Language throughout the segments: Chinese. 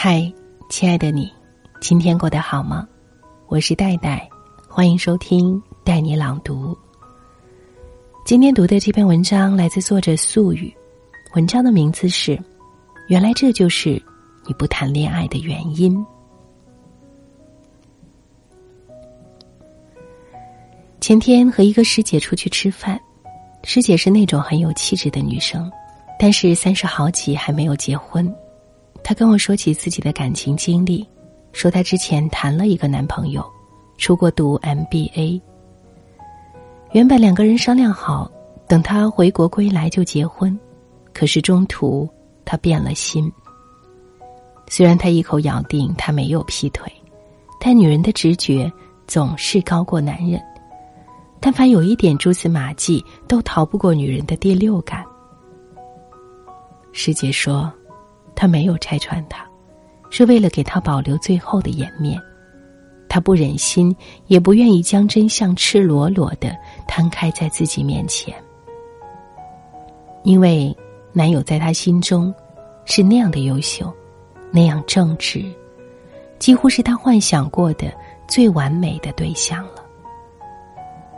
嗨，亲爱的你，今天过得好吗？我是戴戴，欢迎收听带你朗读。今天读的这篇文章来自作者素雨，文章的名字是《原来这就是你不谈恋爱的原因》。前天和一个师姐出去吃饭，师姐是那种很有气质的女生，但是三十好几还没有结婚。她跟我说起自己的感情经历，说她之前谈了一个男朋友，出国读 MBA。原本两个人商量好，等他回国归来就结婚，可是中途他变了心。虽然他一口咬定他没有劈腿，但女人的直觉总是高过男人，但凡有一点蛛丝马迹，都逃不过女人的第六感。师姐说。他没有拆穿他，是为了给他保留最后的颜面。他不忍心，也不愿意将真相赤裸裸的摊开在自己面前。因为男友在他心中是那样的优秀，那样正直，几乎是他幻想过的最完美的对象了。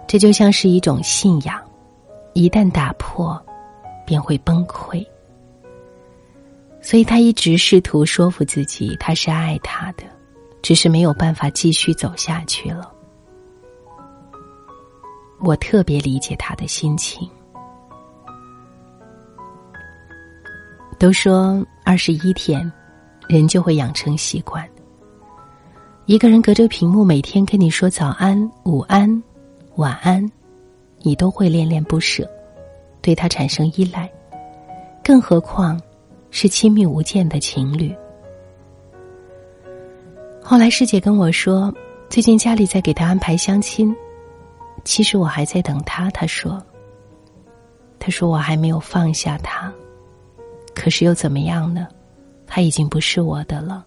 这就像是一种信仰，一旦打破，便会崩溃。所以他一直试图说服自己，他是爱他的，只是没有办法继续走下去了。我特别理解他的心情。都说二十一天，人就会养成习惯。一个人隔着屏幕每天跟你说早安、午安、晚安，你都会恋恋不舍，对他产生依赖，更何况。是亲密无间的情侣。后来师姐跟我说，最近家里在给他安排相亲，其实我还在等他。他说：“他说我还没有放下他，可是又怎么样呢？他已经不是我的了。”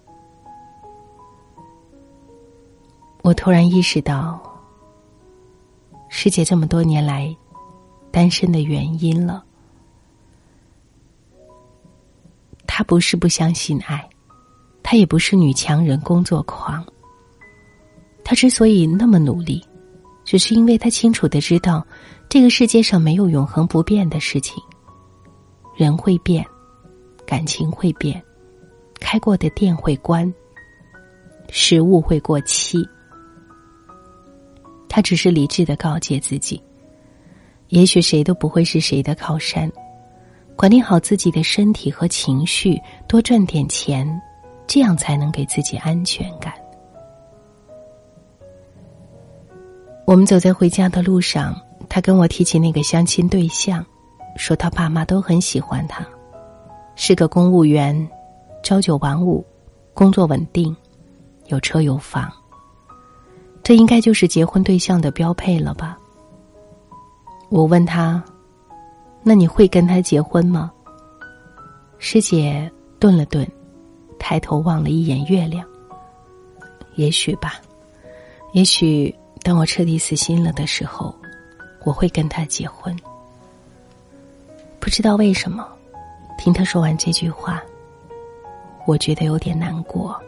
我突然意识到，师姐这么多年来单身的原因了。她不是不相信爱，她也不是女强人、工作狂。她之所以那么努力，只是因为她清楚的知道，这个世界上没有永恒不变的事情。人会变，感情会变，开过的店会关，食物会过期。她只是理智的告诫自己：，也许谁都不会是谁的靠山。管理好自己的身体和情绪，多赚点钱，这样才能给自己安全感。我们走在回家的路上，他跟我提起那个相亲对象，说他爸妈都很喜欢他，是个公务员，朝九晚五，工作稳定，有车有房。这应该就是结婚对象的标配了吧？我问他。那你会跟他结婚吗？师姐顿了顿，抬头望了一眼月亮。也许吧，也许当我彻底死心了的时候，我会跟他结婚。不知道为什么，听他说完这句话，我觉得有点难过。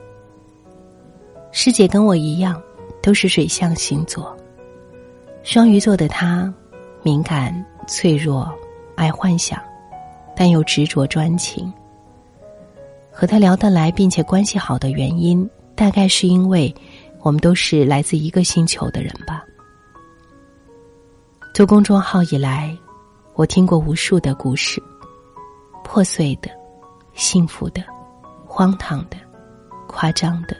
师姐跟我一样，都是水象星座，双鱼座的她，敏感脆弱。爱幻想，但又执着专情。和他聊得来并且关系好的原因，大概是因为我们都是来自一个星球的人吧。做公众号以来，我听过无数的故事，破碎的、幸福的、荒唐的、夸张的。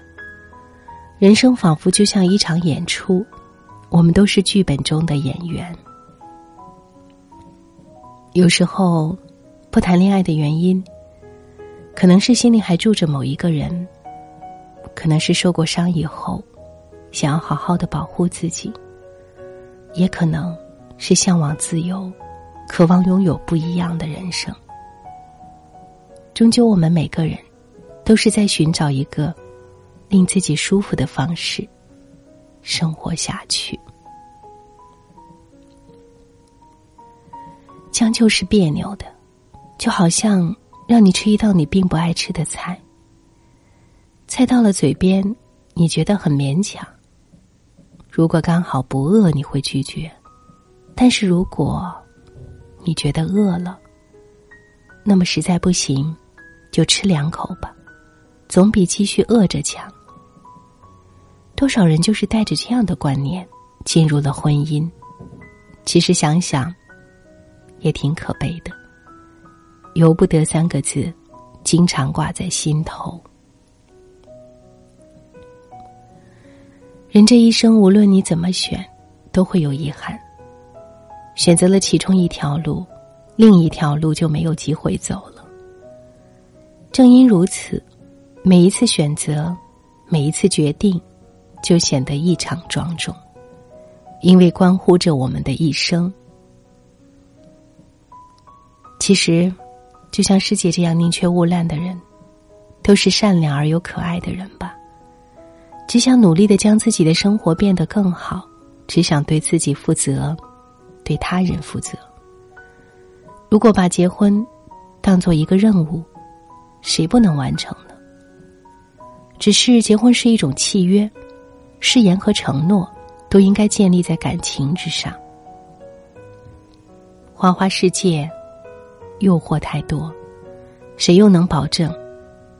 人生仿佛就像一场演出，我们都是剧本中的演员。有时候，不谈恋爱的原因，可能是心里还住着某一个人，可能是受过伤以后，想要好好的保护自己，也可能是向往自由，渴望拥有不一样的人生。终究，我们每个人都是在寻找一个令自己舒服的方式生活下去。将就是别扭的，就好像让你吃一道你并不爱吃的菜。菜到了嘴边，你觉得很勉强。如果刚好不饿，你会拒绝；但是如果你觉得饿了，那么实在不行，就吃两口吧，总比继续饿着强。多少人就是带着这样的观念进入了婚姻，其实想想也挺可悲的。由不得三个字，经常挂在心头。人这一生，无论你怎么选，都会有遗憾。选择了其中一条路，另一条路就没有机会走了。正因如此，每一次选择，每一次决定，就显得异常庄重，因为关乎着我们的一生。其实，就像师姐这样宁缺毋滥的人，都是善良而又可爱的人吧。只想努力的将自己的生活变得更好，只想对自己负责，对他人负责。如果把结婚当做一个任务，谁不能完成呢？只是结婚是一种契约，誓言和承诺都应该建立在感情之上。花花世界，诱惑太多，谁又能保证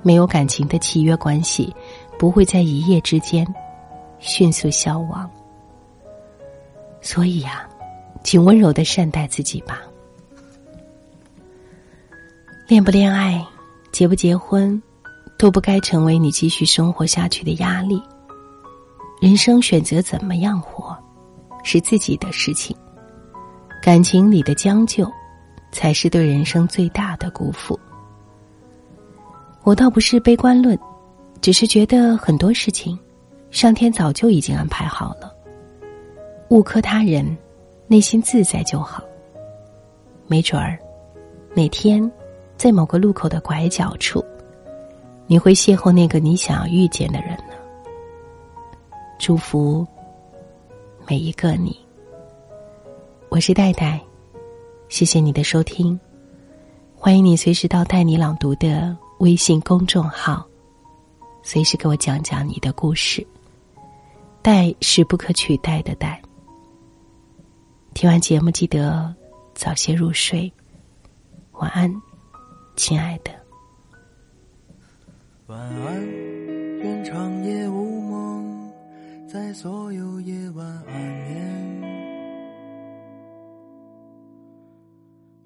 没有感情的契约关系？不会在一夜之间迅速消亡，所以呀，请温柔的善待自己吧。恋不恋爱，结不结婚，都不该成为你继续生活下去的压力。人生选择怎么样活，是自己的事情。感情里的将就，才是对人生最大的辜负。我倒不是悲观论。只是觉得很多事情，上天早就已经安排好了。勿苛他人，内心自在就好。没准儿，哪天，在某个路口的拐角处，你会邂逅那个你想要遇见的人呢。祝福每一个你。我是戴戴，谢谢你的收听，欢迎你随时到“带你朗读”的微信公众号。随时给我讲讲你的故事。代是不可取代的代。听完节目记得早些入睡，晚安，亲爱的。晚安，愿长夜无梦，在所有夜晚安眠。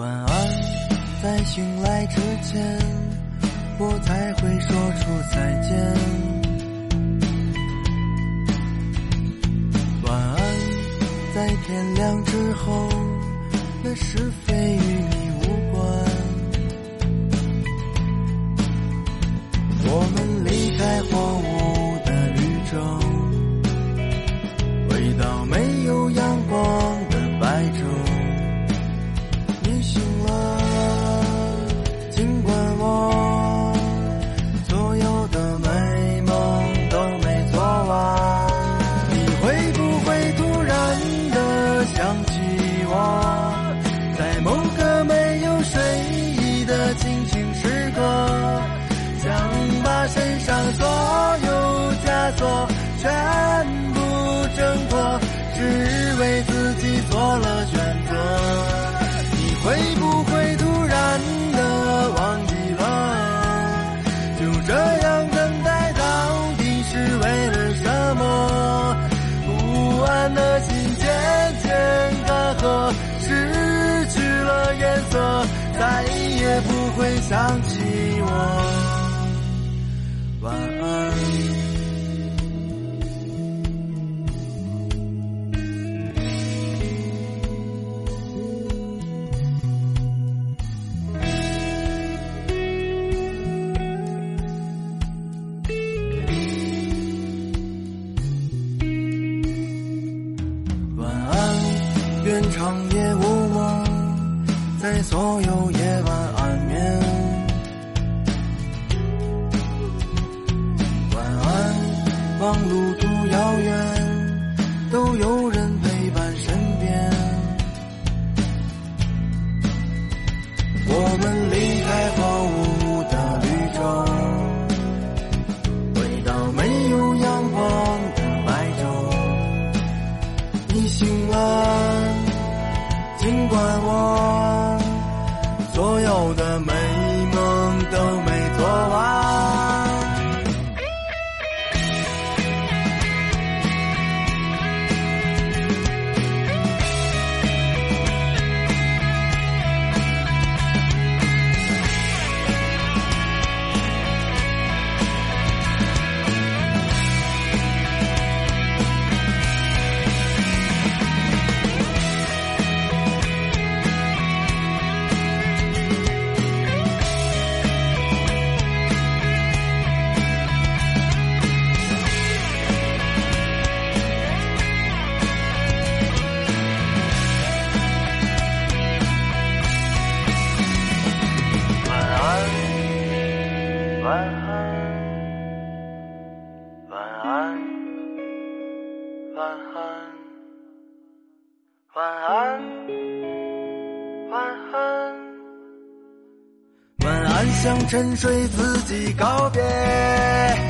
晚安，在醒来之前。我才会说出再见。晚安，在天亮之后，那是非与你会想起我，晚安。晚安，愿长夜无梦，在所有夜。向沉睡自己告别。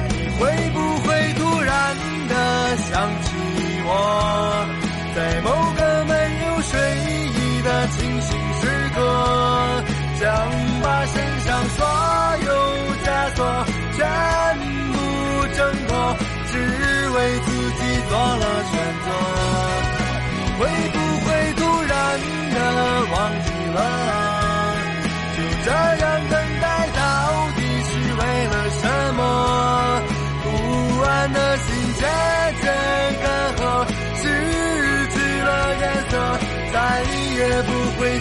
你会不会突然的想起我，在某个没有睡意的清醒时刻？想把身上所有枷锁全部挣脱，只为自己做了选择。会不会突然的忘记了？就这样的